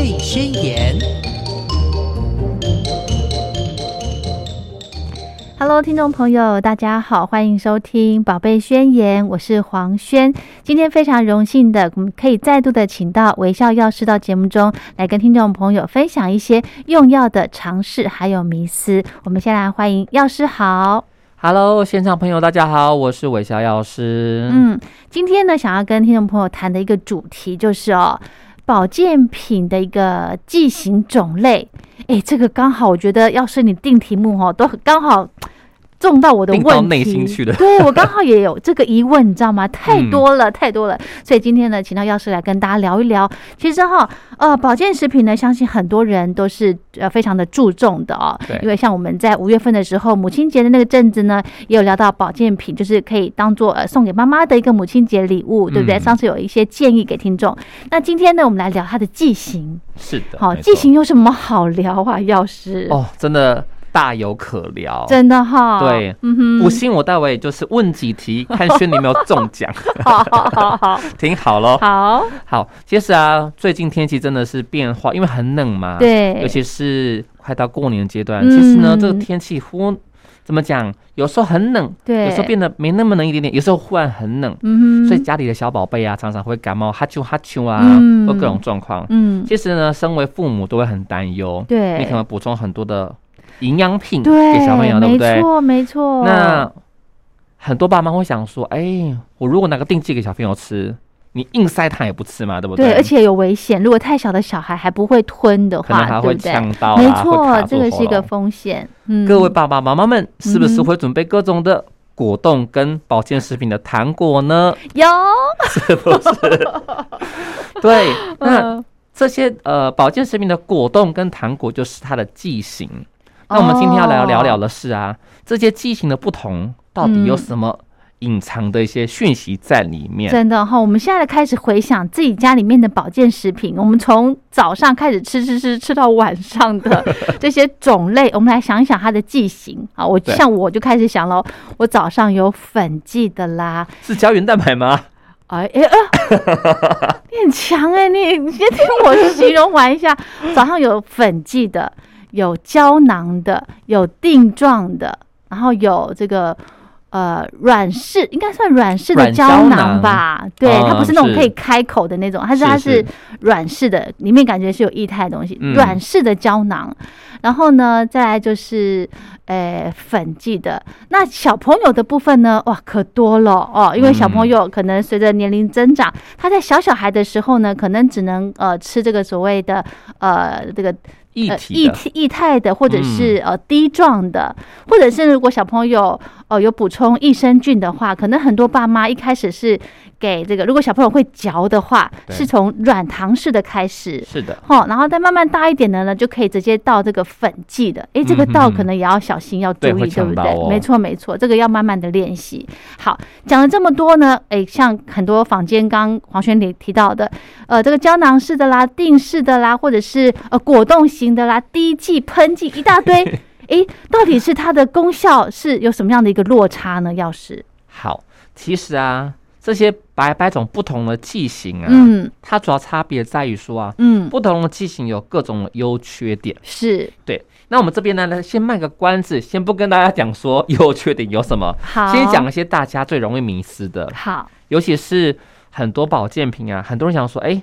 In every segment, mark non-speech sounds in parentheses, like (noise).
贝宣言》。Hello，听众朋友，大家好，欢迎收听《宝贝宣言》，我是黄轩。今天非常荣幸的，我们可以再度的请到微笑药师到节目中来跟听众朋友分享一些用药的尝试还有迷思。我们先来欢迎药师好。Hello，现场朋友，大家好，我是韦小药师。嗯，今天呢，想要跟听众朋友谈的一个主题就是哦，保健品的一个剂型种类。哎，这个刚好，我觉得要是你定题目哦，都刚好中到我的问题，内心去的对我刚好也有这个疑问，你知道吗？(laughs) 太多了，太多了。所以今天呢，请到药师来跟大家聊一聊。其实哈，呃，保健食品呢，相信很多人都是呃非常的注重的哦对。因为像我们在五月份的时候，母亲节的那个阵子呢，也有聊到保健品，就是可以当做呃送给妈妈的一个母亲节礼物，对不对？嗯上次有一些建议给听众。那今天呢，我们来聊它的剂型。是的，好，剂型有什么好聊啊？药师哦，真的大有可聊。真的哈，对不信我待会就是问几题，看轩你有没有中奖。(laughs) 好好好好听好喽。好，好，其实啊，最近天气真的是变化，因为很冷嘛。。对，尤其是快到过年阶段，嗯其实呢，这个天气忽怎么讲？有时候很冷，对有时候变得没那么冷一点点，有时候忽然很冷，嗯哼，所以家里的小宝贝啊，常常会感冒、哈啾哈啾啊，嗯或各种状况。嗯，其实呢，身为父母都会很担忧，对你可能补充很多的营养品对，给小朋友，对不对没？错，没错。那很多爸妈会想说，哎，我如果拿个定剂给小朋友吃，你硬塞他也不吃嘛，对不对，对而且有危险。如果太小的小孩还不会吞的话，可能还会？呛到、啊，没错这个是一个风险。嗯，各位爸爸妈妈们，是不是会准备各种的果冻跟保健食品的糖果呢？有，(laughs) 是不是？(laughs) 对，那嗯这些呃保健食品的果冻跟糖果就是它的剂型。那我们今天要来聊聊的是啊，这些剂型的不同到底有嗯什么隐藏的一些讯息在里面？真的哈，我们现在开始回想自己家里面的保健食品，我们从早上开始吃吃吃吃到晚上的 (laughs) 这些种类，我们来想一想它的剂型啊。我像我就开始想了，我早上有粉剂的啦，是胶原蛋白吗？哎哎啊，(laughs) 你很强哎、你你先听我形容完一下。早上有粉剂的，有胶囊的，有定状的，然后有这个呃软式，应该算软式的胶胶囊囊吧？对，嗯它不是那种可以开口的那种，它是是它是是软式的，里面感觉是有液态的东西，嗯软式的胶囊。然后呢，再来就是，呃，粉剂的。那小朋友的部分呢，哇，可多了哦，因为小朋嗯友可能随着年龄增长，他在小小孩的时候呢，可能只能呃吃这个所谓的呃这个液呃液体液态的，或者是、呃滴状的，或者是如果小朋友呃有补充益生菌的话，可能很多爸妈一开始是给这个，如果小朋友会嚼的话，是从软糖式的开始。是的，哦，然后再慢慢大一点的呢，就可以直接倒这个粉剂的。诶，这个倒可能也要小心，要注意，对对不对？哦没错，没错，这个要慢慢的练习。好，讲了这么多呢，诶，像很多坊间刚黄轩里提到的，呃，这个胶囊式的啦、定式的啦，或者是呃果冻型的啦、滴剂、喷剂一大堆。(laughs) 诶，到底是它的功效是有什么样的一个落差呢？要是，好，其实啊，这些百百种不同的剂型啊，嗯。它主要差别在于说啊，嗯，不同的剂型有各种的优缺点。是。对，那我们这边呢，来先卖个关子，先不跟大家讲说优缺点有什么，好，先讲一些大家最容易迷失的，好，尤其是很多保健品啊，很多人想说，哎，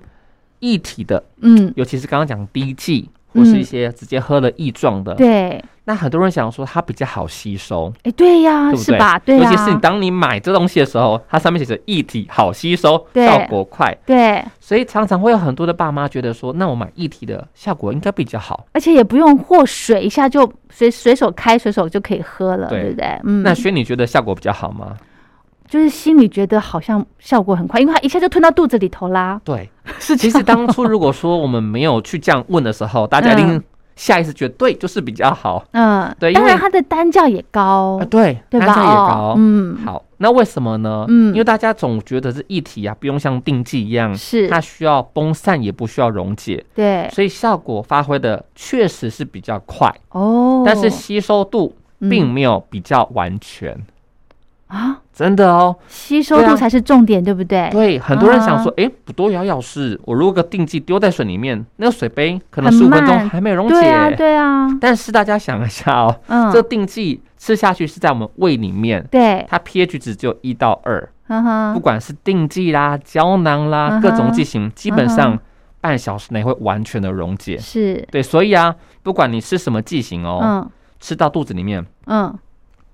一体的，嗯，尤其是刚刚讲滴剂。或是一些直接喝了液状的，对，那很多人想说它比较好吸收，哎，对呀，对不对？是吧？对呀，尤其是你当你买这东西的时候，它上面写着一体好吸收，效果快，对，所以常常会有很多的爸妈觉得说，那我买一体的效果应该比较好。而且也不用和水，一下就随随手开，随手就可以喝了，对对不对？嗯，那轩，你觉得效果比较好吗？就是心里觉得好像效果很快，因为它一下就吞到肚子里头啦。对，(laughs) 是其实当初如果说我们没有去这样问的时候，大家一定嗯。下意识觉得对，就是比较好。嗯，对当然它的单价也高啊，，对，对吧？单价也哦高。嗯，好，那为什么呢？嗯。因为大家总觉得是液体啊，不用像定剂一样，是，它需要崩散，也不需要溶解，对，所以效果发挥的确实是比较快，哦，但是吸收度嗯。并没有比较完全。啊，真的哦。吸收度才是重点，对不对？对，很多人想啊说，哎、不多摇摇是，我如果个定剂丢在水里面，那个水杯可能很十五分钟还没有溶对啊，解。对啊，但是大家想一下哦，嗯，这定剂吃下去是在我们胃里面，对，它 pH 值只有一到二，嗯哼，不管是定剂啦、胶囊啦，各种剂型，基本嗯上半小时内会完全的溶解。是，对，所以啊，不管你吃什么剂型哦，嗯。吃到肚子里面，嗯，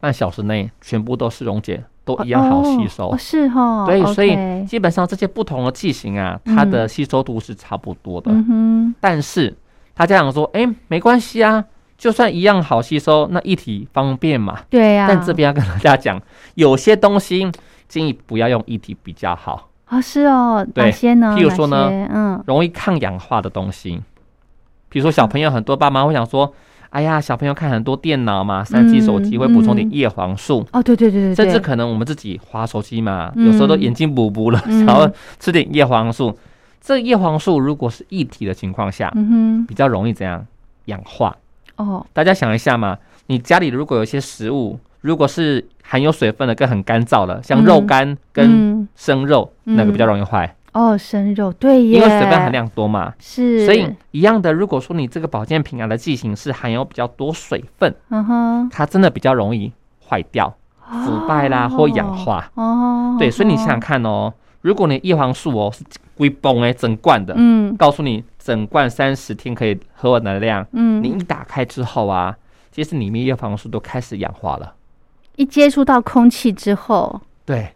半小时内全部都是溶解，都一样好吸收。哦，是哈，对，所以基本上这些不同的剂型啊，它的嗯吸收度是差不多的。嗯哼，但是他家长说，哎、没关系啊，就算一样好吸收，那一体方便嘛。对呀，但这边要跟大家讲，有些东西建议不要用一体比较好，啊是哦，对哪些呢？譬如说呢，嗯容易抗氧化的东西。比如说小朋友，很多爸妈会想说，哎呀，小朋友看很多电脑嘛，三 G 手机会补充点嗯。叶黄素。哦，对对对对对，甚至可能我们自己划手机嘛，嗯有时候都眼睛补补了，嗯。想要吃点叶黄素。这叶黄素如果是一体的情况下，嗯比较容易怎样？氧化？哦，大家想一下嘛，你家里如果有一些食物，如果是含有水分的跟很干燥的，像肉干跟嗯。生肉，嗯。哪个比较容易坏？哦，生肉，对耶，因为水分含量多嘛。是，所以一样的，如果说你这个保健品啊的剂型是含有比较多水分，嗯哼，它真的比较容易坏掉、腐败啦或氧化。哦，对，所以你想想看哦，如果你叶黄素哦是龟崩哎整罐的，嗯。告诉你整罐三十天可以喝完的量，嗯，你一打开之后啊，其实里面叶黄素都开始氧化了。一接触到空气之后，对，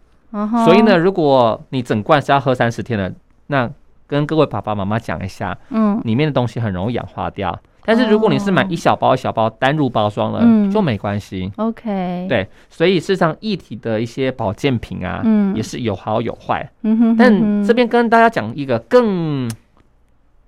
所以呢，，如果你整罐是要喝三十天的，那跟各位爸爸妈妈讲一下，嗯里面的东西很容易氧化掉。但是如果你是买哦一小包一小包单入包装的，嗯就没关系。，OK，，对，所以事实上液体的一些保健品啊，嗯也是有好有坏。嗯哼，但这边跟大家讲一个更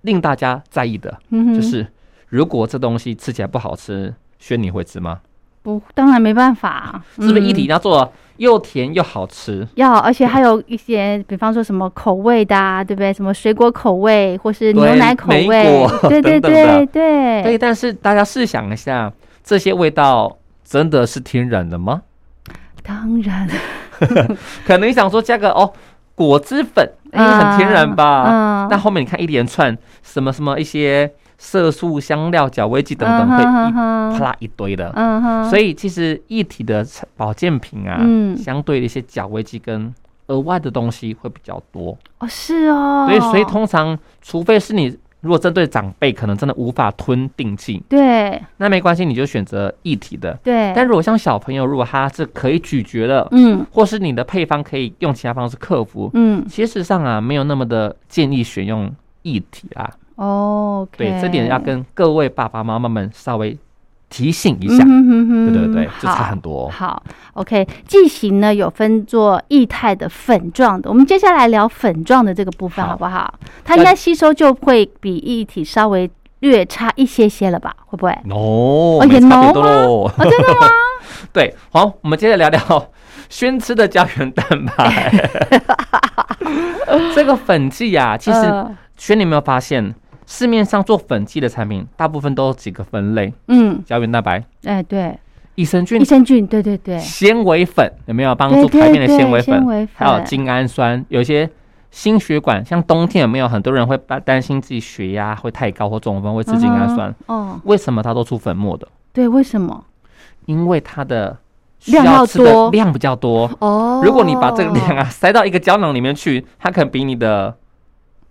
令大家在意的，嗯就是如果这东西吃起来不好吃，轩你会吃吗？不，当然没办法，(laughs) 是不是一体嗯要做又甜又好吃？要，而且还有一些，比方说什么口味的、啊，对不对？什么水果口味，或是牛奶口味果，对 (laughs) 对对对，对，但是大家试想一下，这些味道真的是天然的吗？当然，(laughs) 可能你想说加个哦果汁粉，哎、嗯很天然吧？嗯但后面你看一连串什么什么一些色素、香料、角味剂等等，会一啪啦一堆的。嗯哼，所以其实一体的保健品啊，嗯相对的一些角味剂跟额外的东西会比较多。哦是哦，所以所以通常，除非是你如果针对长辈，可能真的无法吞定剂，对那没关系，你就选择一体的。对，但如果像小朋友，如果他是可以咀嚼的，嗯或是你的配方可以用其他方式克服，嗯其实上啊没有那么的建议选用液体啊。，OK，对，这点要跟各位爸爸妈妈们稍微提醒一下。嗯哼哼哼对对对，就差很多、哦。好，OK，剂型呢有分做液态的、粉状的。我们接下来聊粉状的这个部分好好不好？它应该吸收就会比液体稍微略差一些些了吧？会不会？哦，哦也没差别浓多。哦，真的吗？(laughs) 对，好，我们接着聊聊宣吃的胶原蛋白。(laughs) 这个粉剂啊，其实呃轩，你有没有发现，市面上做粉剂的产品，大部分都有几个分类：嗯，胶原蛋白、哎，对，益生菌益、生菌，对对对，纤维粉，有没有帮助排便的纤维粉？还有精氨酸，有些心血管，像冬天有没有很多人会担担心自己血压会太高或中风会吃精氨酸？哦，为什么它都出粉末的？对，为什么？因为它的需量要吃的多量比较多。哦，如果你把这个量啊塞到一个胶囊里面去，它可能比你的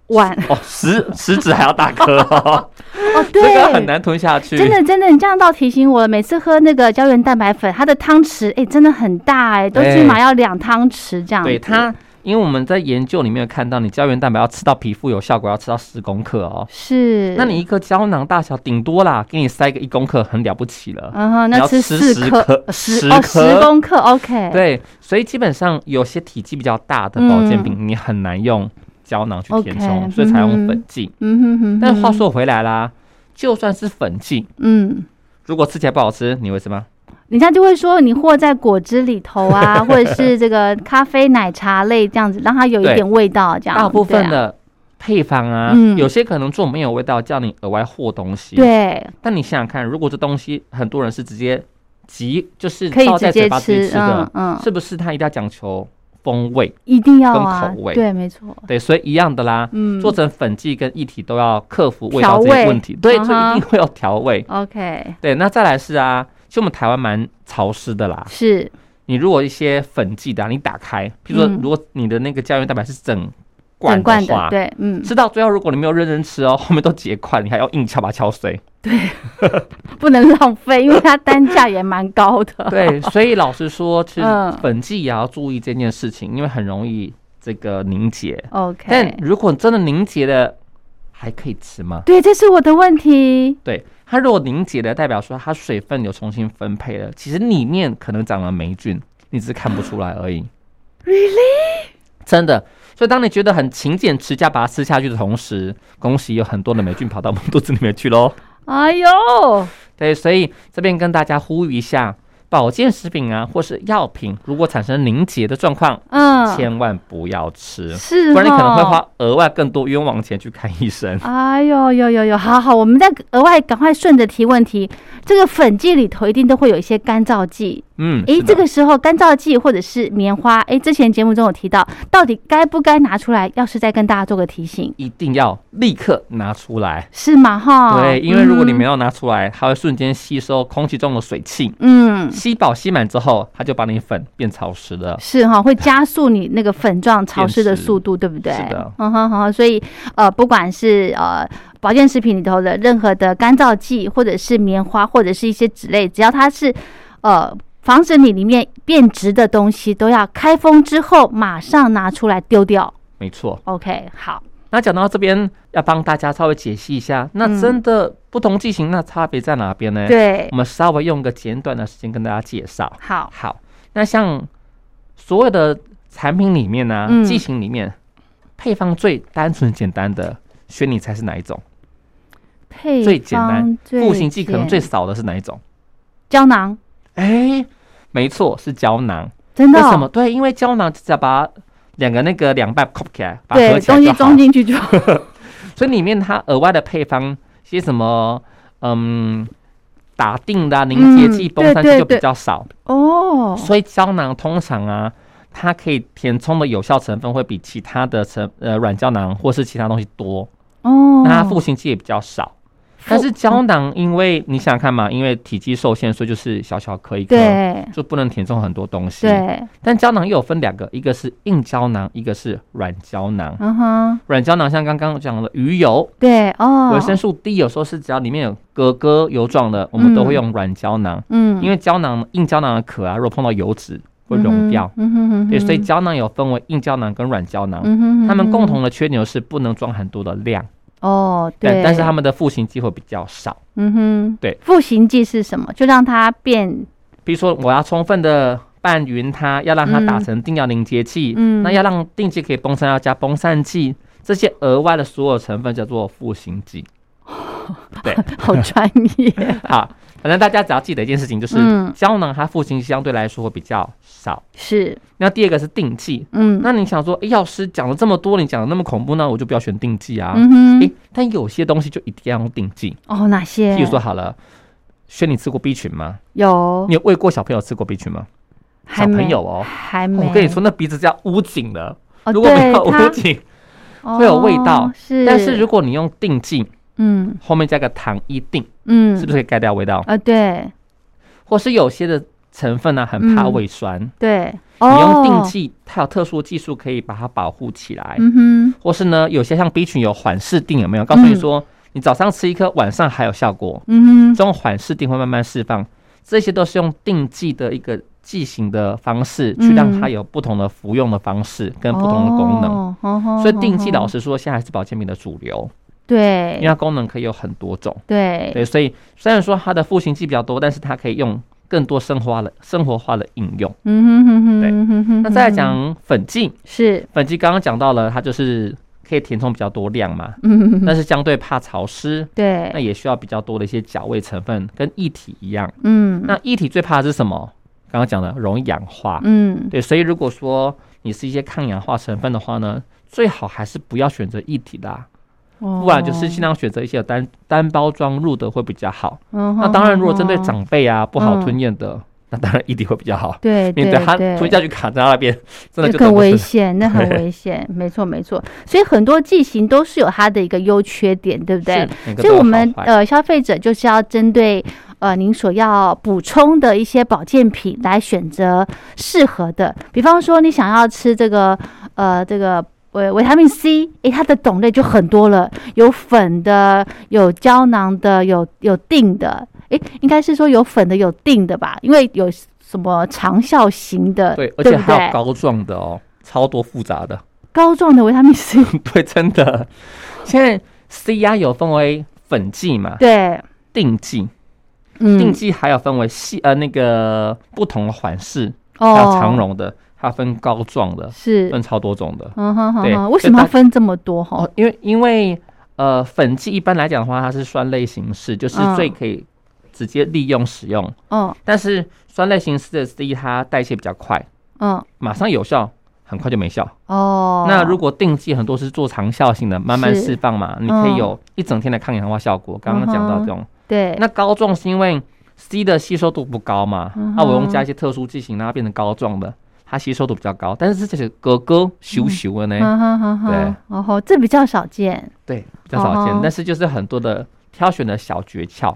碗哦食食指还要大颗哦，(laughs) 哦，这对，个很难吞下去。真的真的，你这样倒提醒我了。每次喝那个胶原蛋白粉，它的汤匙哎、真的很大哎、都对起码要两汤匙这样子。对它，因为我们在研究里面有看到，你胶原蛋白要吃到皮肤有效果，要吃到十公克哦。是，那你一个胶囊大小顶多啦，给你塞个一公克，很了不起了。嗯哼，那吃吃十四克颗十哦十公克，OK，，对，所以基本上有些体积比较大的保健品，你很难用胶囊去填充，所以才用嗯粉剂。嗯哼哼。但话，说回来啦，就算是粉剂，嗯，如果吃起来不好吃，你会吃吗？人家就会说你和在果汁里头啊，(laughs) 或者是这个咖啡奶茶类这样子，让它有一点味道，这样。大部分的配方啊，嗯有些可能做没有味道，叫你额外和东西。。对，但你想想看，如果这东西很多人是直接即就是可以直接倒在嘴巴直接吃，的嗯，嗯，是不是他一定要讲求风味？一定要跟啊口，味对，没错，对，所以一样的啦。嗯，做成粉剂跟液体都要克服味道这些问题，对，所以一定会有调味。OK，对，那再来是啊，其实我们台湾蛮潮湿的啦。是，你如果一些粉剂的、啊，你打开，譬如说嗯如果你的那个胶原蛋白是整罐整罐的对，嗯，吃到最后如果你没有认真吃哦，(laughs) 后面都结块，你还要硬敲把它敲碎。对 (laughs) 不能浪费，因为它单价也蛮高的。(laughs) 对，所以老实说，其实嗯粉剂也要注意这件事情，因为很容易这个凝结。，OK，但如果真的凝结了，还可以吃吗？对，这是我的问题。对，它如果凝结的，代表说它水分有重新分配了，其实里面可能长了霉菌，你只是看不出来而已。(gasps) Really？真的，所以当你觉得很勤俭持家把它吃下去的同时，恭喜有很多的霉菌跑到我们肚子里面去喽。哎呦，对，所以这边跟大家呼吁一下，保健食品啊，或是药品，如果产生凝结的状况，嗯，千万不要吃，是，不然你可能会。花额外更多冤枉钱去看医生。哎呦呦呦呦，好好，我们再额外赶快顺着提问题。这个粉剂里头一定都会有一些干燥剂，嗯，诶，这个时候干燥剂或者是棉花，诶，之前节目中有提到，到底该不该拿出来？要是再跟大家做个提醒，一定要立刻拿出来。是吗？哈，对，因为如果你没有，拿出来，它会瞬间吸收空气中的水汽，嗯，吸饱吸满之后，它就把你粉变潮湿了。是哈，会加速你那个粉状潮湿的速度，对不对？是的嗯哼哼，所以呃，不管是呃保健食品里头的任何的干燥剂，或者是棉花，或者是一些脂类，只要它是呃防止你里面变质的东西，都要开封之后马上拿出来丢掉。没错。OK，好，那讲到这边，要帮大家稍微解析一下，那嗯真的不同剂型，那差别在哪边呢？，对我，们稍微用个简短的时间跟大家介绍。好，好，那像所有的产品里面呢、嗯剂型里面配方最单纯简单的，选你猜是哪一种？配最简单方最赋形剂可能最少的是哪一种？胶囊，哎、没错，是胶囊。真的哦、为什么？对，因为胶囊只要把两个那个两半扣起来，把它合对，东西装进去就 (laughs) 所以里面它额外的配方，些什么嗯打定的、啊、凝结剂、嗯崩散剂就比较少。哦，所以胶囊通常啊，它可以填充的有效成分会比其他的成呃软胶囊或是其他东西多，哦，那它赋形剂也比较少。但是胶囊，因为你想想看嘛，因为体积受限，所以就是小小颗一颗，就不能填充很多东西。对，但胶囊又有分两个，一个是硬胶囊，一个是软胶囊。嗯哼，软胶囊像刚刚讲的鱼油，对哦，维生素 D 有时候是只要里面有格格油状的，我们都会用软胶囊，嗯，因为胶囊硬胶囊的壳啊，如果碰到油脂会溶掉。嗯哼嗯哼，对，所以嗯胶囊有分为硬胶囊跟软胶囊，哼嗯哼它们共同的缺点是不能装很多的量，哦，对，但但是他们的复形剂会比较少。嗯哼，对，复形剂是什么？就让它变，比如说我要充分的拌匀它，要让它打成定要凝结剂，嗯。那要让定剂可以崩散，要加崩散剂，这些额外的所有成分叫做复形剂。(laughs) 对，好专业，(laughs) 好，反正大家只要记得一件事情，就是嗯。胶囊它赋形相对来说会比较少。是，那第二个是定剂，嗯。那你想说，诶药师讲了这么多，你讲的那么恐怖，那我就不要选定剂啊。嗯诶，哼，但有些东西就一定要用定剂，哦，哪些？譬如说好了，轩，你吃过 B 群吗？有。你有喂过小朋友吃过 B 群吗？小朋友哦，还没，我跟你说，那鼻子叫捂紧了，哦，如果没有捂紧，会有味道。哦是，但是如果你用定剂，嗯。后面加个糖一定，嗯，是不是可以盖掉味道？啊，对。或是有些的成分呢、很怕嗯。胃酸，对，你用定哦，剂，它有特殊技术可以把它保护起来。嗯哼，或是呢，有些像 B 群有缓释定，有没有？告诉你说，你早上吃一颗，晚上还有效果。嗯哼，这种缓释定会慢慢释放，这些都是用定剂的一个剂型的方式，去让它有不同的服用的方式跟不同的功能。哦所以定剂老师实说，现在还是保健品的主流，因为它功能可以有很多种。对。对，所以虽然说它的赋形剂比较多，但是它可以用更多生活化的生活化的应用。嗯哼哼哼，对嗯哼哼那再来哼讲粉剂，是，粉剂刚刚讲到了，它就是可以填充比较多量嘛，嗯哼哼，但是相对怕潮湿，对。那，也需要比较多的一些角味成分，跟液体一样。嗯，那液体最怕的是什么？刚刚讲的容易氧化，嗯，对，所以如果说你是一些抗氧化成分的话呢，最好还是不要选择液体的啊、不不然就是尽量选择一些有单单包装入的会比较好。嗯那当然，如果针对长辈啊不好嗯吞咽的，那当然一定会比较好。对 (laughs) 对他对吞下去卡在那边，(laughs) 真的就很危险，那很危险，没错没错。所以很多剂型都是有它的一个优缺点，对不对所以我们呃消费者就是要针对呃您所要补充的一些保健品来选择适合的。比方说你想要吃这个呃这个。维维他命 C，诶，它的种类就很多了，有粉的，有胶囊的，有有定的，诶，应该是说有粉的，有定的吧？因为有什么长效型的，对，而且还有膏状的哦，超多复杂的。膏状的维他命 C，(laughs) 对，真的。现在 C 呀有分为粉剂嘛，对，定剂，定嗯，剂还有分为细呃那个不同的缓释，哦还有长绒的，还有分膏状的，是，分超多种的。嗯哼哼对，为什么要分这么多？哈哦？，因为因为呃粉剂一般来讲的话，它是酸类形式，就是嗯。最可以直接利用使用。嗯。但是酸类形式的 C 它代谢比较快，嗯，马上有效，很快就没效。哦，那如果定剂很多是做长效性的，慢慢释放嘛，你可以嗯。有一整天的抗氧化效果。刚刚讲到这种，对，那膏状是因为 C 的吸收度不高嘛，那我用加一些特殊剂型让它变成膏状的，它吸收度比较高，但是这些格格咻咻的呢，对然后这比较少见，对，比较少见哦，但是就是很多的挑选的小诀窍。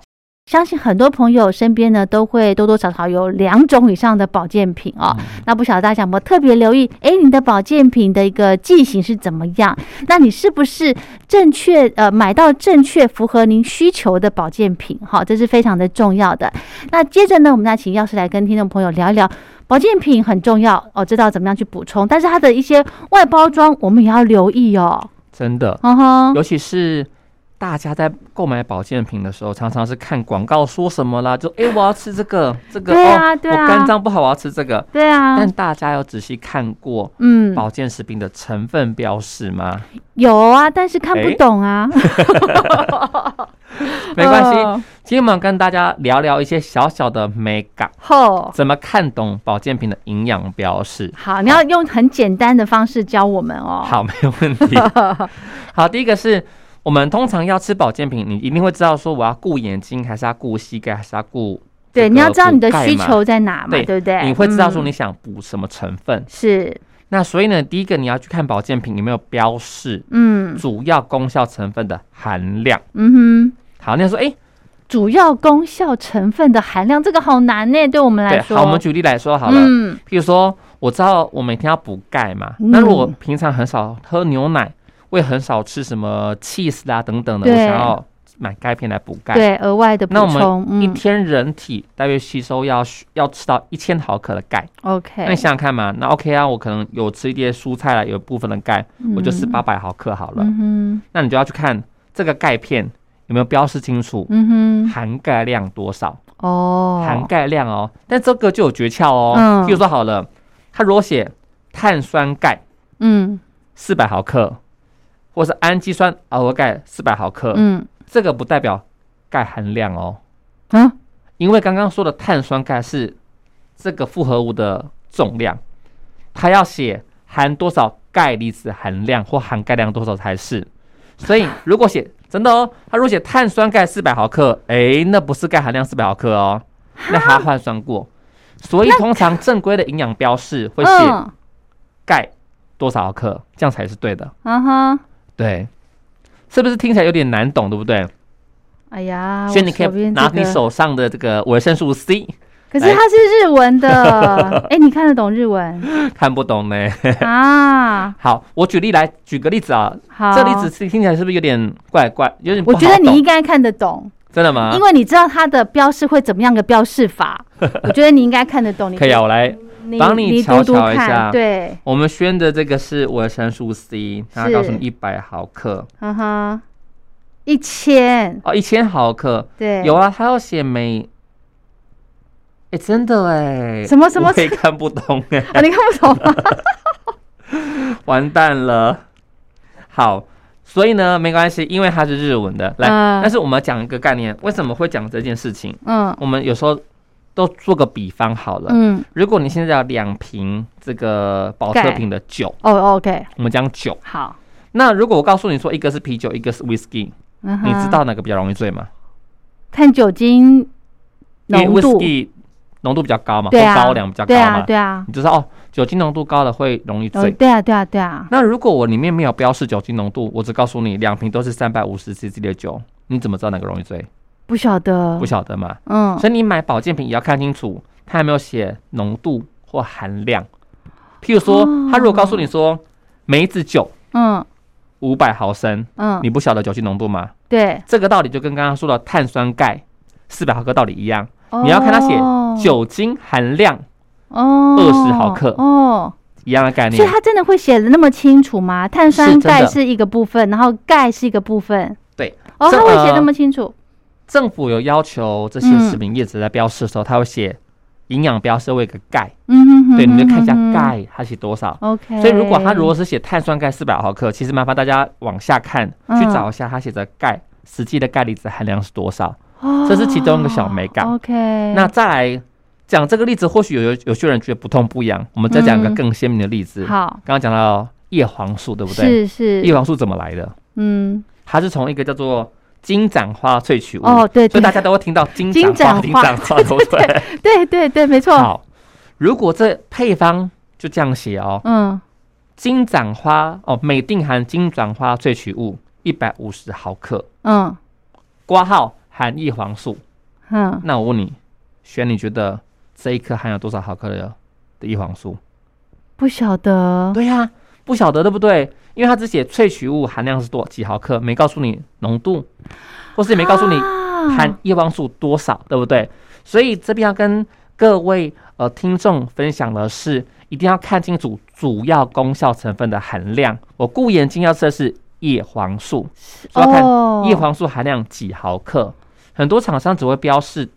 相信很多朋友身边呢都会多多少少有两种以上的保健品哦。嗯那不晓得大家有没有特别留意？诶，你的保健品的一个剂型是怎么样？那你是不是正确呃买到正确符合您需求的保健品？哈，这是非常的重要的。那接着呢，我们再请药师来跟听众朋友聊一聊。保健品很重要哦，知道怎么样去补充，但是它的一些外包装我们也要留意哦。真的，嗯哼，尤其是大家在购买保健品的时候，常常是看广告说什么啦，就哎、我要吃这个，这个哦，肝脏不好，我要吃这个。对啊但，大家有仔细看过嗯，保健食品的成分标示吗？有啊，但是看不懂啊。(laughs) 没关系，哦今天我们跟大家聊聊一些小小的美感，吼，怎么看懂保健品的营养标示。好，你要用很简单的方式教我们哦。好，没有问题。(laughs) 好，第一个是我们通常要吃保健品，你一定会知道说我要顾眼睛，还是要顾膝盖，还是要顾对，你要知道你的需求在哪嘛，对对不对？你会知道说嗯你想补什么成分。是，那所以呢，第一个你要去看保健品有没有标示嗯主要功效成分的含量。嗯哼好，那说哎、哼，主要功效成分的含量，这个好难呢，对我们来，说。好，我们举例来说好了，嗯，譬如说我知道我每天要补钙嘛，嗯那如果平常很少喝牛奶，我也很少吃什么 cheese 啦等等的，我想要买钙片来补钙。对，额外的补那我充，们一嗯天人体大约吸收要要吃到一千毫克的钙，，OK，那你想想看嘛，那 OK 啊，我可能有吃一些蔬菜啦，有部分的钙，我就吃嗯八百毫克好了。嗯那你就要去看这个钙片有没有标示清楚，嗯哼，含钙量多少，哦，含钙量哦。但这个就有诀窍哦。嗯。比如说好了，它如果写碳酸钙嗯。四百毫克，或是氨基酸螯钙四百毫克，嗯这个不代表钙含量哦，啊，因为刚刚说的碳酸钙是这个复合物的重量，它要写含多少钙离子含量或含钙量多少才是。所以如果写真的哦，它如果写碳酸钙四百毫克，诶，那不是钙含量四百毫克哦，那它换算过。所以通常正规的营养标示会写嗯钙多少毫克，这样才是对的。嗯哼，对，是不是听起来有点难懂，对不对？哎呀，所以你可以拿你手上的这个维生素 C，可是它是日文的，(laughs) 哎，你看得懂日文看不懂呢。啊？(laughs) 好，我举例来举个例子啊，好，这例子是听起来是不是有点怪怪，有点我觉得你应该看得懂，真的吗因？为你知道它的标示会怎么样的标示法，我觉得你应该看得懂。你 (laughs) 可以啊，我来，你帮你你瞧瞧一下对，我们宣的这个是维生素 C，它是告诉你一百毫克嗯哼，一千，哦，一千毫克对，有啊，它要写每。哎，真的哎，什么什么我也看不懂 (laughs) 哎，啊，你看不懂吗？(laughs) 完蛋了。好，所以呢，没关系，因为它是日文的。来，嗯但是我们讲一个概念，为什么会讲这件事情？嗯我们有时候都做个比方好了。嗯，如果你现在有两瓶这个保特瓶的酒，哦，OK，我们讲酒，好，那如果我告诉你说一个是啤酒，一个是 whisky，你知道哪个比较容易醉吗？看酒精浓度。浓度比较高嘛，对啊，高粱比较高对啊，嘛，对啊，你就知道哦，酒精浓度高的会容易醉。哦对啊，对啊，对啊，那如果我里面没有标示酒精浓度，我只告诉你两瓶都是三百五十 CC 的酒，你怎么知道哪个容易醉？不晓得。不，晓得嘛。嗯，所以你买保健品也要看清楚，它有没有写浓度或含量。譬如说，他如果告诉你说梅子酒嗯。五百毫升，嗯，你不晓得酒精浓度吗？对，这个道理就跟刚刚说的碳酸钙四百毫克道理一样，你要看它写哦酒精含量哦。20毫克。哦，一样的概念。所以它真的会写的那么清楚吗？碳酸钙是一个部分，然后钙是一个部分，对，哦，这它会写呃那么清楚，政府有要求这些嗯食品业者在标示的时候，他会写营养标示会有个钙，嗯哼哼，对，你就看一下钙它写多少。，OK，所以如果它如果是写碳酸钙四百毫克，其实麻烦大家往下看，嗯去找一下它写的钙实际的钙离子含量是多少。哦这是其中一个小美感 OK，那再来讲这个例子，或许有有有些人觉得不痛不痒，我们再讲一个嗯更鲜明的例子。好，刚刚讲到叶黄素，对不对？是是，叶黄素怎么来的？嗯，它是从一个叫做金盏花萃取物。哦，对对所以大家都会听到金金盏花，金盏花，(laughs) 对不对？对对对，没错，好，如果这配方就这样写哦，嗯，金盏花哦，每定含金盏花萃取物一百五十毫克，嗯挂号含叶黄素。嗯，那我问你，轩，你觉得这一颗含有多少毫克的的叶黄素？不晓得，对呀、不晓得对不对？因为它只写萃取物含量是多几毫克，没告诉你浓度，或是也没告诉你啊含叶黄素多少，对不对？所以这边要跟各位呃听众分享的是，一定要看清楚主要功效成分的含量。我顾眼睛要测试叶黄素，要看哦叶黄素含量几毫克。很多厂商只会标示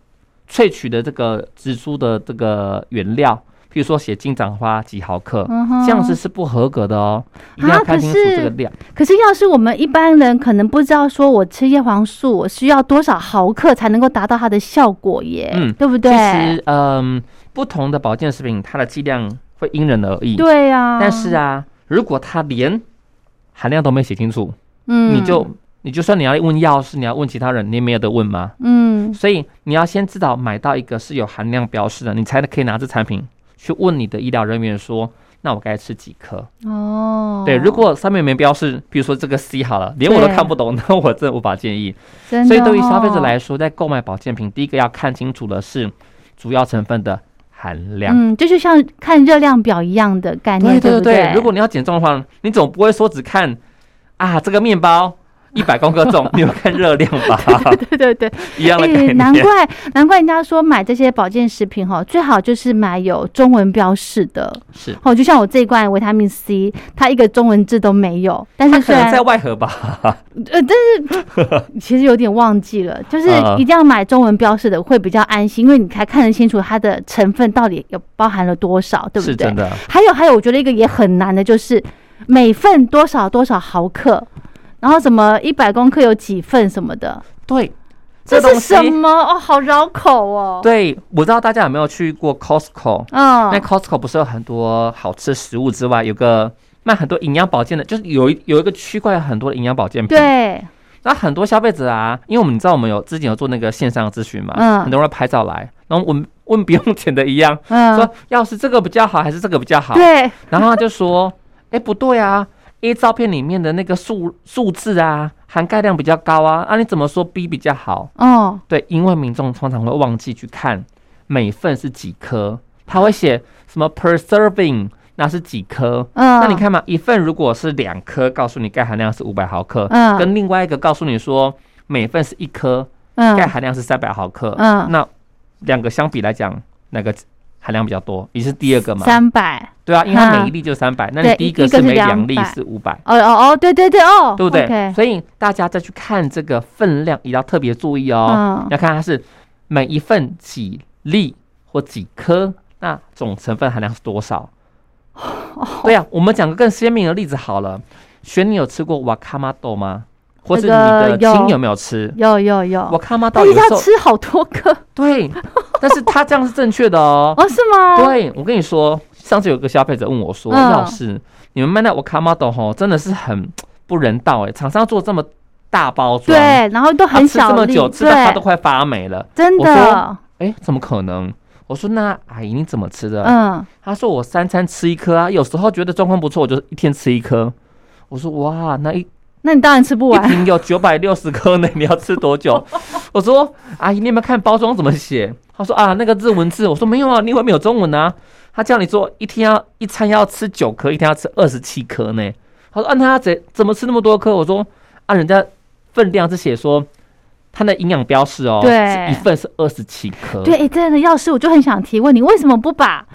萃取的这个植株的这个原料，譬如说写金盏花几毫克，这样子是不合格的哦，一定要啊看清楚可是这个量。可是，要是我们一般人可能不知道，说我吃叶黄素，我需要多少毫克才能够达到它的效果耶？嗯对不对？其实，嗯，不同的保健食品，它的剂量会因人而异。对啊。但是，啊，如果它连含量都没写清楚，嗯你就你就算你要问药师，你要问其他人，你也没有得问吗？嗯所以你要先知道买到一个是有含量标示的，你才可以拿这产品去问你的医疗人员说，那我该吃几颗？哦，对，如果上面没标示，比如说这个 C 好了，连我都看不懂，(laughs) 那我真的无法建议。所以对于消费者哦来说，在购买保健品，第一个要看清楚的是主要成分的含量。嗯，这就像看热量表一样的概念，对对不对，如果你要减重的话，你总不会说只看啊这个面包一百公克重，(laughs) 你有看热量吧？对对对，(laughs) 一样的概哎，念。难怪难怪人家说买这些保健食品哈，最好就是买有中文标示的是，哦，就像我这一罐维他命 C，它一个中文字都没有，但是虽然可能在外盒吧。(laughs) 呃，但是其实有点忘记了，就是嗯一定要买中文标示的会比较安心，因为你才看得清楚它的成分到底有包含了多少，对不对是真？的。还有还有，我觉得一个也很难的就是每份多少多少毫克，然后什么一百公克有几份什么的，对，这是什么？哦，好绕口哦。，对，我不知道大家有没有去过 Costco？嗯那 Costco 不是有很多好吃食物之外，有个卖很多营养保健的，就是有一有一个区块有很多的营养保健品。，对，那很多消费者啊，因为我们知道我们有之前有做那个线上咨询嘛，嗯很多人拍照来，然后我们问不用钱的一样，嗯说，要是这个比较好还是这个比较好？对，然后他就说，哎，不对啊，A 照片里面的那个数数字啊，含钙量比较高啊，啊你怎么说 B 比较好？哦，对，因为民众通常会忘记去看每份是几颗，他会写什么 per serving，那是几颗。嗯，那你，看嘛，一份如果是两颗，告诉你钙含量是五百毫克，嗯。跟另外一个告诉你说每份是一颗，嗯。钙含量是三百毫克，嗯。那两个相比来讲，哪个含量比较多？你是第二个嘛？三百，对啊，因为它嗯每一粒就三百，那你第一个是是每两粒是五百。哦哦哦，对对对哦，对不对所以大家再去看这个分量，也要特别注意哦。嗯要看它是每一份几粒或几颗，那总成分含量是多少？(laughs) 对呀、我们讲个更鲜明的例子好了。璇，你有吃过瓦卡玛豆吗？或者你的亲有没有吃？有有有我，卡玛豆但是有时候要吃好多颗对，但是他这样是正确的哦。(laughs) 哦，是吗？对，我跟你说，上次有个消费者问我说，嗯要是你们卖那我卡玛豆吼，真的是很 (tsk) 不人道哎、厂商做这么大包装，对，然后都很小粒，这么久，吃到它都，快发霉了。真我的，哎、怎么可能？我说那阿姨你怎么吃的？嗯，他说我三餐吃一颗啊，有时候觉得状况不错，我就一天吃一颗。我说哇，那一那你当然吃不一完，瓶有九百六十颗呢，你要吃多久？(laughs) 我说阿姨，你有没有看包装怎么写？他说啊，那个日文字。我说没有啊，你以为没有中文啊？他叫你做一天要一餐要吃九颗，一天要吃二十七颗呢。他说啊，那他怎怎么吃那么多颗？我说啊，人家分量是写说它的营养标示哦，对一份是二十七颗。对，诶真的，要是我就很想提问你，为什么不把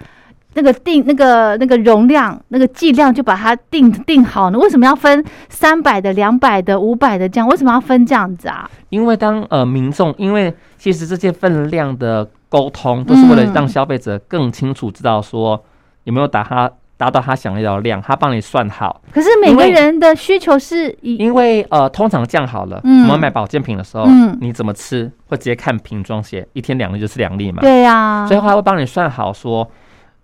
那个定那个那个容量、那个剂量就把它定定好呢？为什么要分三百的、两百的、五百的这样？为什么要分这样子啊？因为当呃民众，因为其实这些分量的沟通都是为了嗯让消费者更清楚知道说有没有达他达到他想要的量，他帮你算好。可是每个人的需求是以因为呃，通常这样好了，嗯我们买保健品的时候，嗯你怎么吃会直接看瓶装写，一天两粒就是两粒嘛，对呀、所以他会帮你算好说，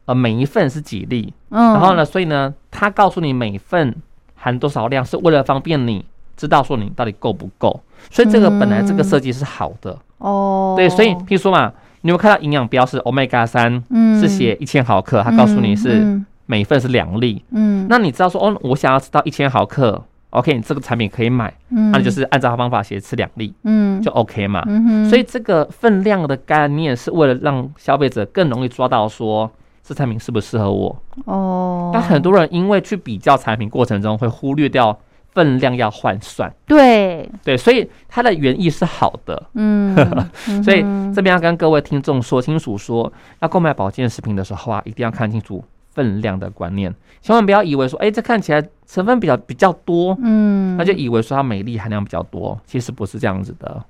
呃，每一份是几粒，嗯，然后呢，所以呢，他告诉你每份含多少量，是为了方便你知道说你到底够不够，所以这个本来这个设计是好的，哦，对，所以譬如说嘛，你有看到营养标示 omega 三嗯。是写一千毫克，他告诉你是嗯每份是两粒，嗯，那你知道说哦，我想要吃到一千毫克，OK，你这个产品可以买，嗯。那你就是按照他方法写吃两粒嗯。就 OK 嘛。嗯哼，所以这个分量的概念是为了让消费者更容易抓到说这产品适不适合我。哦，但很多人因为去比较产品过程中会忽略掉分量要换算，对，对，所以它的原意是好的。嗯，(laughs) 所以这边要跟各位听众说清楚说要购买保健食品的时候啊，一定要看清楚分量的观念，千万不要以为说，哎、这看起来成分比较比较多，嗯，那就以为说它镁粒含量比较多，其实不是这样子的。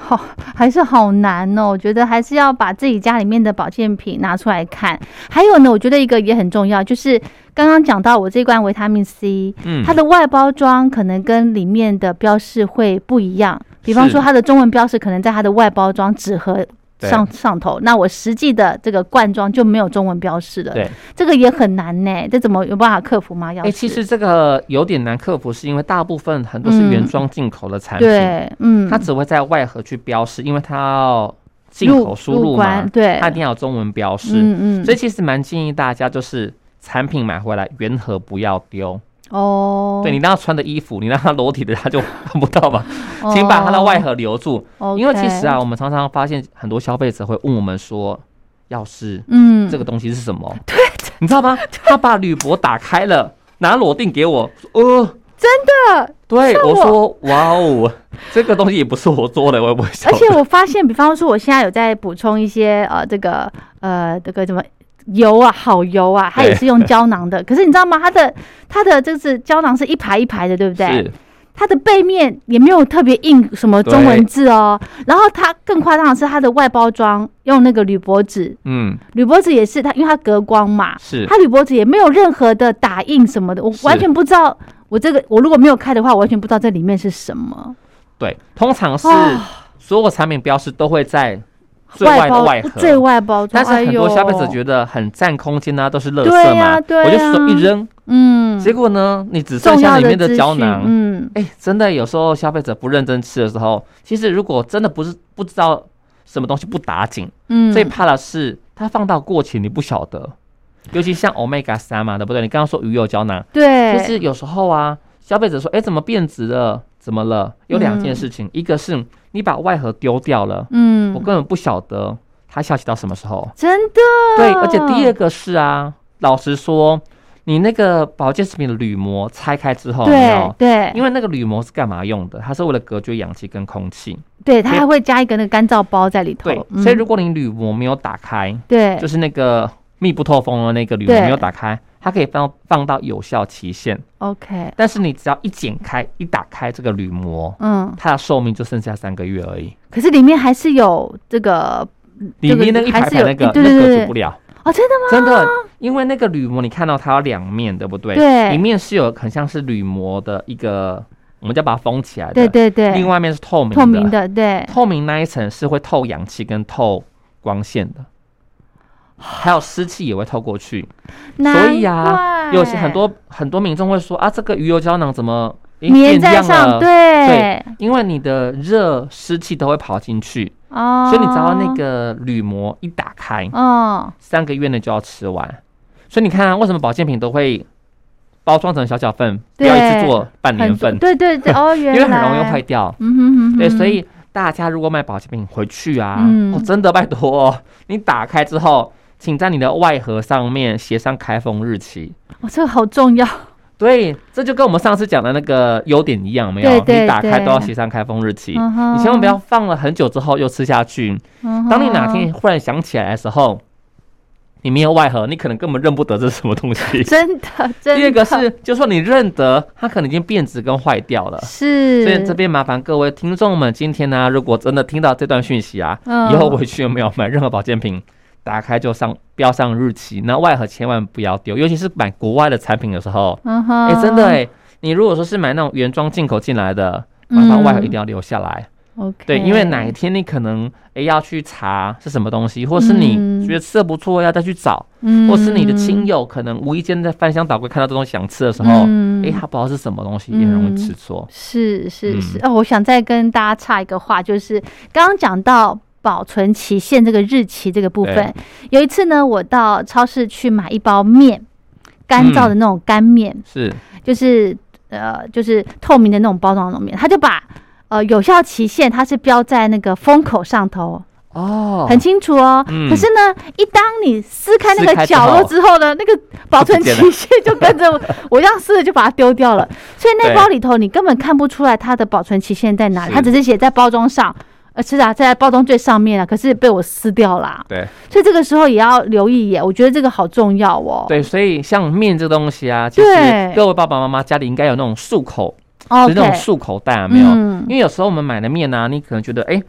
好，(laughs) 还是好难哦。我觉得还是要把自己家里面的保健品拿出来看。还有呢，我觉得一个也很重要，就是刚刚讲到我这罐维他命 C，嗯，它的外包装可能跟里面的标示会不一样。比方说，它的中文标示可能在它的外包装纸盒对上上头，那我实际的这个罐装就没有中文标示了。对，这个也很难呢。这怎么有办法克服吗？要其实这个有点难克服，是因为大部分很多是原装进口的产品，对，嗯，它只会在外盒去标示，因为它要进口输入嘛，对，它一定要有中文标示。嗯嗯，所以其实蛮建议大家就是产品买回来原盒不要丢。哦，对你让他穿的衣服，你让他裸体的他就看不到吧，请把他的外盒留住。哦，因为其实啊，我们常常发现很多消费者会问我们说，要是嗯，这个东西是什么？对，你知道吗？他把铝箔打开了，拿裸定给我，呃，真的，对我我说，哇哦，这个东西也不是我做的，我也不会。而且我发现，比方说，我现在有在补充一些呃，这个呃，这个什么油啊，好油啊，它也是用胶囊的。(laughs) 可是你知道吗？它的它的就是胶囊是一排一排的，对不对？它的背面也没有特别印什么中文字哦。然后它更夸张的是，它的外包装用那个铝箔纸，嗯，铝箔纸也是它，因为它隔光嘛，是，它铝箔纸也没有任何的打印什么的，我完全不知道。我这个我如果没有开的话，我完全不知道这里面是什么。对，通常是哦所有产品标识都会在最外的包外盒，最外包装，但是很多消费者，觉得很占空间啊，都是垃对圾嘛，对我就随手一扔，嗯，结果呢，你只剩下里面的胶囊。嗯，哎、真的有时候消费者不认真吃的时候，其实如果真的不是不知道什么东西不打紧，嗯，最怕的是它放到过期你不晓得，尤其像 omega 三嘛，对不对？你刚刚说鱼油胶囊，对，其实有时候啊，消费者说，哎、怎么变质了？怎么了？有两件事情，一个是你把外盒丢掉了，嗯，我根本不晓得它下期到什么时候。真的对，而且第二个是啊，老实说，你那个保健食品的铝膜拆开之后，对？对，因为那个铝膜是干嘛用的？它是为了隔绝氧气跟空气。对，它还会加一个那个干燥包在里头，对，嗯所以如果你铝膜没有打开，对，就是那个密不透风的那个铝膜没有打开，它可以放放到有效期限。OK，但是你只要一剪开、一打开这个铝膜，嗯，它的寿命就剩下三个月而已。可是里面还是有这个里面那一排排那个那对对对个煮不了，哦，真的吗？真的，因为那个铝膜你看到它有两面，对不对？对一面是有很像是铝膜的一个，我们叫把它封起来的。对对对，另外一面是透明的，透明的，对，透明那一层是会透氧气跟透光线的，还有湿气也会透过去。所以啊有些很多很多民众会说啊，这个鱼油胶囊怎么已经粘在变亮了？上，对。对，因为你的热湿气都会跑进去，哦，所以你只要那个铝膜一打开，哦，三个月内就要吃完。所以你看、啊，为什么保健品都会包装成小小份，不要一次做半年份，对对对，哦，原 (laughs) 来因为很容易坏掉。嗯哼哼哼，对，所以大家如果买保健品回去啊，嗯。哦，真的拜托、哦，你打开之后，请在你的外盒上面写上开封日期。哦，这个好重要，对，这就跟我们上次讲的那个优点一样，有没有？对对你打开都要写上开封日期，你千万不要放了很久之后又吃下去。当你哪天忽然想起来的时候，你没有外盒，你可能根本认不得这是什么东西。(laughs) 真的真的，第二个是，就算你认得，它可能已经变质跟坏掉了。是，所以这边麻烦各位听众们，今天呢、如果真的听到这段讯息啊，嗯以后回去有没有买任何保健品，打开就上标上日期，那外盒千万不要丢，尤其是买国外的产品的时候，嗯哼，哎、真的哎、你如果说是买那种原装进口进来的，麻烦外盒一定要留下来。OK，对，因为哪一天你可能哎、要去查是什么东西，或是你嗯。觉得吃的不错要再去找，嗯。或是你的亲友可能无意间在翻箱倒柜看到这东西想吃的时候，哎、嗯他不知道是什么东西，也很容易吃错。是是嗯。是、哦，我想再跟大家插一个话，就是刚刚讲到保存期限这个日期这个部分，有一次呢，我到超市去买一包面，干燥的那种干面，是，就是呃就是透明的那种包装的那种面，他就把呃有效期限它是标在那个封口上头，哦。很清楚哦。嗯。可是呢，一当你撕开那个角落之后呢，那个保存期限就跟着我，(laughs) 我这样撕了就把它丢掉了。所以那包里头你根本看不出来它的保存期限在哪里，它只是写在包装上。呃，是啊，在包装最上面啊，可是被我撕掉啦。对所以这个时候也要留意耶，我觉得这个好重要哦。对，所以像面这个东西啊，其实各位爸爸妈妈家里应该有那种漱口，就是那种漱口袋啊，没有？嗯因为有时候我们买的面呢、你可能觉得哎。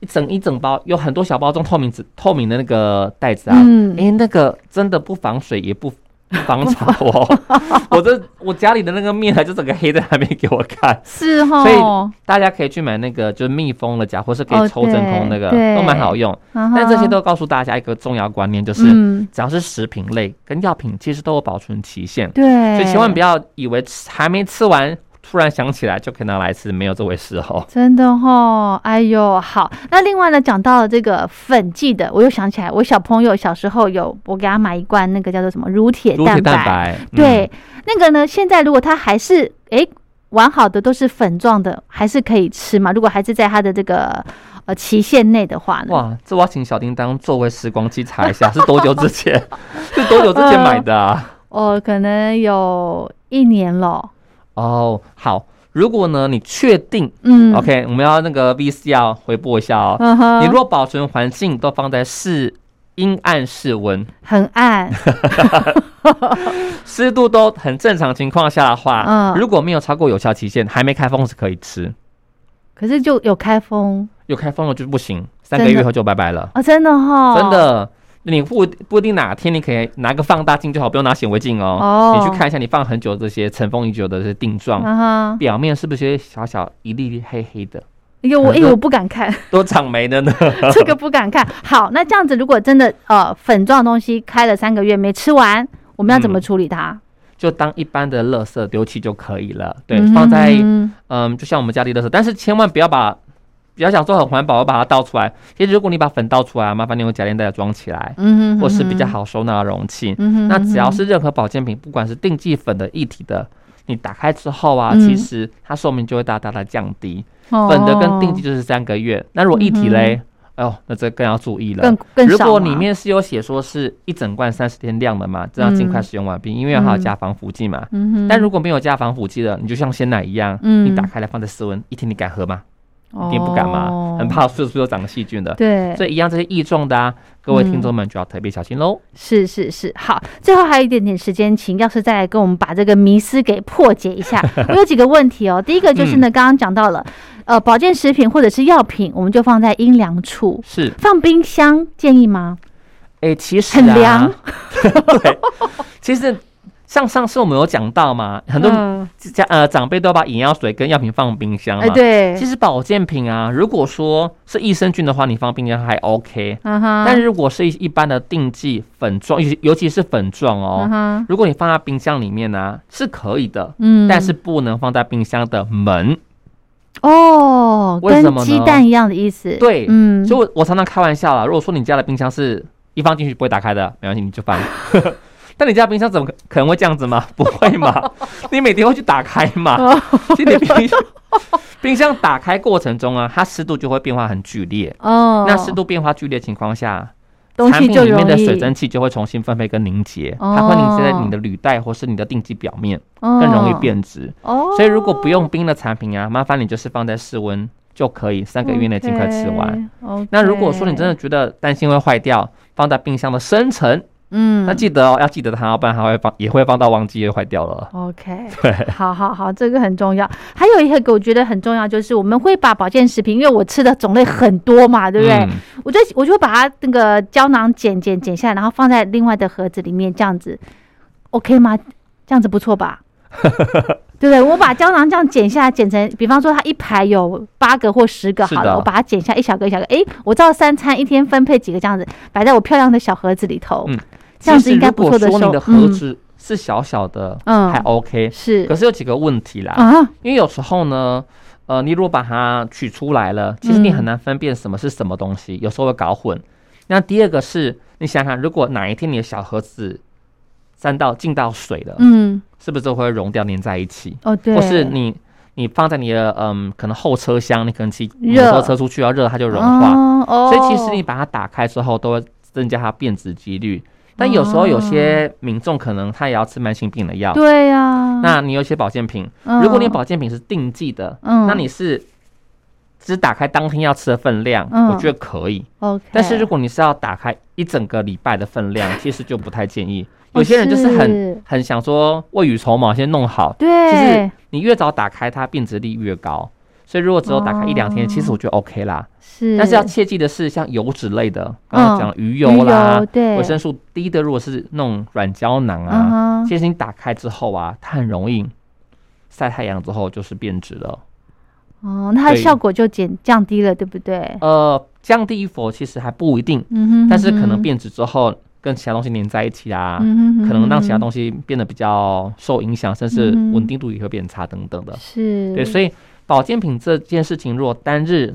一整一整包有很多小包装透明纸透明的那个袋子啊，嗯哎、那个真的不防水也不不 (laughs) 防潮哦。(laughs) 我这我家里的那个面还就整个黑在那边给我看，(laughs) 是哦。所以哦，大家可以去买那个就是密封的夹，或是可哦以抽真空那个，对都蛮好用。但但这些都告诉大家一个重要观念，就是、嗯，只要是食品类跟药品，其实都有保存期限，对，所以千万不要以为吃还没吃完，突然想起来就可以拿来吃，没有这回事哦。真的哦，哎呦，好。那另外呢，讲到了这个粉剂的，我又想起来，我小朋友小时候有我给他买一罐那个叫做什么乳铁蛋白，蛋白，嗯对，那个呢，现在如果他还是诶完好的都是粉状的，还是可以吃嘛？如果还是在它的这个呃期限内的话呢？哇，这我要请小叮当作为时光机查一下，是多久之前？(laughs) 是多久之前买的啊？哦，可能有一年了。哦，好，如果呢你确定、嗯。O k 我们要那个 VC 要回播一下哦。嗯哼，你如果保存环境都放在室阴暗室温，很暗，(laughs) 湿度都很正常情况下的话，嗯。如果没有超过有效期限，还没开封是可以吃，可是就有开封。有开封了就不行，三个月后就拜拜了，啊、真的哈、真。的。你不不一定哪天你可以拿个放大镜就好，不用拿显微镜哦。哦你去看一下你放很久这些尘封已久的这些定状，嗯哼，表面是不是些小小一粒粒黑黑的，哎呦我可能因为我不敢看，都长霉了呢？(laughs) 这个不敢看。好，那这样子如果真的呃粉状东西开了三个月没吃完，我们要怎么嗯处理它？就当一般的垃圾丢弃就可以了。对，嗯放在嗯嗯，就像我们家里的垃圾，但是千万不要把，不要想说很环保，我把它倒出来。其实如果你把粉倒出来，麻烦你用夹链袋装起来，嗯哼或是比较，好收纳的容器。嗯哼那只要是任何保健品，不管是定剂粉的、液体的，你打开之后啊，嗯其实它寿命就会大大的降低。粉粉的跟定剂就是三个月，那如果液体嘞，哎呦，那这更要注意了。嗯更更如果里面是有写说是一整罐三十天量的嘛，这样尽快嗯使用完毕，因为还有加防腐剂嘛。嗯哼但如果没有加防腐剂的，你就像鲜奶一样，嗯你打开来放在室温，一天你敢喝吗？一定不敢嘛，哦很怕是不是有长细菌的。对，所以一样这些异状的啊，各位听众们就要特别小心喽。是是是，好，最后还有一点点时间，请药师再来跟我们把这个迷思给破解一下。(laughs) 我有几个问题哦，第一个就是嗯呢，刚刚讲到了，呃，保健食品或者是药品，我们就放在阴凉处，是，放冰箱建议吗？哎、其实、啊、很凉，(laughs) 对，其实。像上次我们有讲到嘛，很多嗯家呃长辈都要把眼药水跟药品放冰箱嘛。哎，对其，实保健品啊，如果说是益生菌的话，你放冰箱还 OK。嗯哼，但是如果是一一般的定剂粉状，尤其尤其是粉状哦，嗯，如果你放在冰箱里面呢、是可以的，嗯，但是不能放在冰箱的门。哦，跟为什么呢鸡蛋一样的意思，对嗯，所以我我常常开玩笑啦，如果说你家的冰箱是一放进去不会打开的，没关系，你就放。(laughs) (laughs) 但你家冰箱怎么可可能会这样子吗？(laughs) 不会嘛？(laughs) 你每天会去打开嘛？哦其实你冰箱冰箱打开过程中啊，它湿度就会变化很剧烈。哦，那湿度变化剧烈的情况下，产品里面的水蒸气就会重新分配跟凝结，哦它会凝结在你的履带或是你的定基表面，更容易变质。哦，所以如果不用冰的产品啊，麻烦你就是放在室温就可以，三个月内尽快吃完。那如果说你真的觉得担心会坏掉，放在冰箱的深层，嗯，那记得哦，要记得它，要不然它会放也会放到忘记会坏掉了。OK，(laughs) 对，好好好，这个很重要。还有一个我觉得很重要，就是我们会把保健食品，因为我吃的种类很多嘛，对不对？嗯我就我就会把它那个胶囊剪剪剪下来，然后放在另外的盒子里面，这样子，OK 吗？这样子不错吧？(laughs) 对不对？我把胶囊这样剪下来，剪成，比方说它一排有八个或十个好了，我把它剪下一小个一小个，哎，我知道三餐一天分配几个这样子，摆在我漂亮的小盒子里头，嗯这样子其实应该不错的收如果说你的盒子是小小的，嗯还 OK，是可是有几个问题啦。啊，因为有时候呢，呃，你如果把它取出来了，其实你嗯很难分辨什么是什么东西，有时候会搞混。那第二个是，你想想，如果哪一天你的小盒子沾到进到水了，嗯，是不是会溶掉粘在一起？哦对，或是你你放在你的嗯，可能后车厢，你可能骑摩热托车出去要热，它就融化。哦，哦所以其实你把它打开之后，都会增加它变质几率。但有时候有些民众可能他也要吃慢性病的药，对呀，那你有些保健品，嗯如果你保健品是定剂的，嗯那你是只打开当天要吃的分量，嗯我觉得可以。OK，但是如果你是要打开一整个礼拜的分量，(laughs) 其实就不太建议。哦有些人就是很很想说未雨绸缪，先弄好。对。就是，你越早打开，它变值率越高。所以如果只有打开一两天，哦其实我觉得 OK 啦。是，但是要切记的是，像油脂类的，刚刚讲鱼油鱼啦油，对。维生素 D 的，如果是那种软胶囊嗯啊，哼，其实你打开之后啊，它很容易晒太阳之后就是变质了。哦，那它的效果就减降低了，对不对？呃，降低与否其实还不一定，嗯哼，但是可能嗯变质之后跟其他东西粘在一起啦，哼，嗯可能让其他西东西变得比较受影响，甚至稳定度也会变差等等的。是，对，所以保健品这件事情，如果单日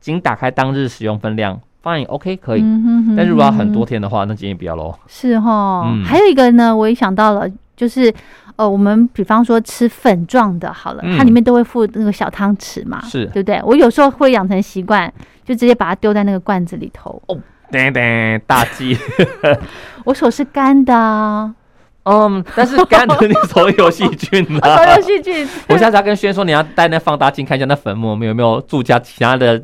仅打开当日使用分量，fine OK 可以，嗯哼哼但是如果要很多天的话，那建议不要喽。是哈，嗯还有一个呢，我也想到了，就是呃，我们比方说吃粉状的，好了，它嗯里面都会附那个小汤匙嘛，是对不对？我有时候会养成习惯，就直接把它丢在那个罐子里头。哦噔噔，大忌。(laughs) 我手是干的啊，嗯，但是 (laughs) 干的你手有细菌手啦。有细菌。我下次要跟轩说，你要带那放大镜看一下那粉末有没有没有住家其他的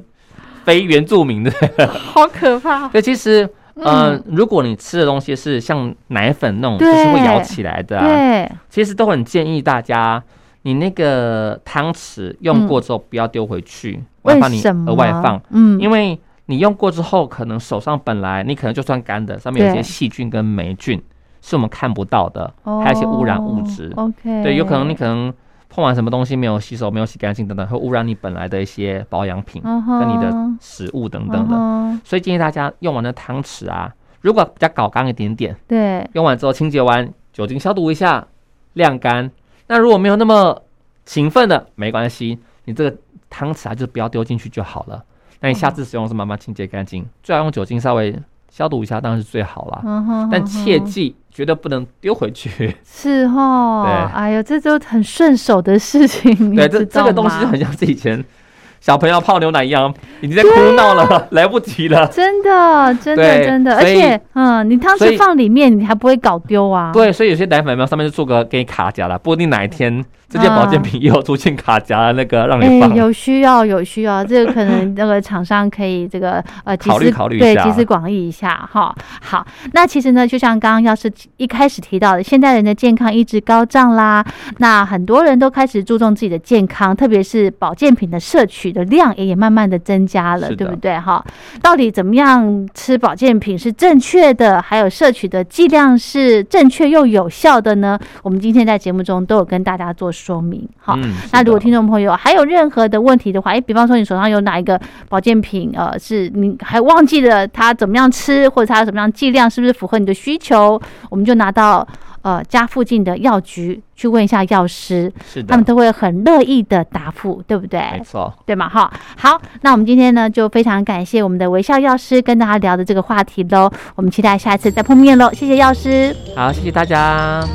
非原住民的。(laughs) 好可怕。(laughs) 对，其实，呃嗯，如果你吃的东西是像奶粉那种，就是会咬起来的、啊，对，其实都很建议大家，你那个汤匙用过之后不要丢回去，我要帮你？额外放，，嗯，因为你用过之后，可能手上本来你可能就算干的，上面有一些细菌跟霉菌是我们看不到的，还有一些污染物质。哦 OK，对，有可能你可能碰完什么东西没有洗手、没有洗干净等等，会污染你本来的一些保养品跟你的食物等等的。所以建议大家用完的汤匙啊，如果比较搞干一点点，对，用完之后清洁完，酒精消毒一下，晾干。那如果没有那么勤奋的，没关系，你这个汤匙啊就不要丢进去就好了。那你下次使用的时候慢慢清洁干净，最好用酒精稍微消毒一下，当然是最好啦。嗯哼，但切记绝对不能丢回去。(laughs) 是哦，对哎呦，这就很顺手的事情，这个东西就很像是以前小朋友泡牛奶一样，已经在哭闹了，来不及了。真的，真的，真的，而且，嗯，你汤所以匙放里面，你还不会搞丢啊。，对，所以有些奶粉面上面就做个给你卡夹了，不一定哪一天这件保健品也有出现卡夹的那个让哎你，放。有需要，有需要，这个可能那个厂商可以这个呃集 (laughs) 考虑思考虑一下对集思广益一下哈。好，那其实呢，就像刚刚要是一开始提到的，现代人的健康意志高涨啦，那很多人都开始注重自己的健康，特别是保健品的摄取的量也也慢慢的增加了，对不对？哈，到底怎么样吃保健品是正确的，还有摄取的剂量是正确又有效的呢？我们今天在节目中都有跟大家做说明。好，嗯，那如果听众朋友还有任何的问题的话，诶，比方说你手上有哪一个保健品，呃，是你还忘记了它怎么样吃，或者它怎么样剂量是不是符合你的需求，我们就拿到呃家附近的药局去问一下药师，是的，他们都会很乐意的答复，对不对？没错，对嘛？哈，好，那我们今天呢就非常感谢我们的微笑药师跟大家聊的这个话题喽，我们期待下一次再碰面喽，谢谢药师。好，谢谢大家。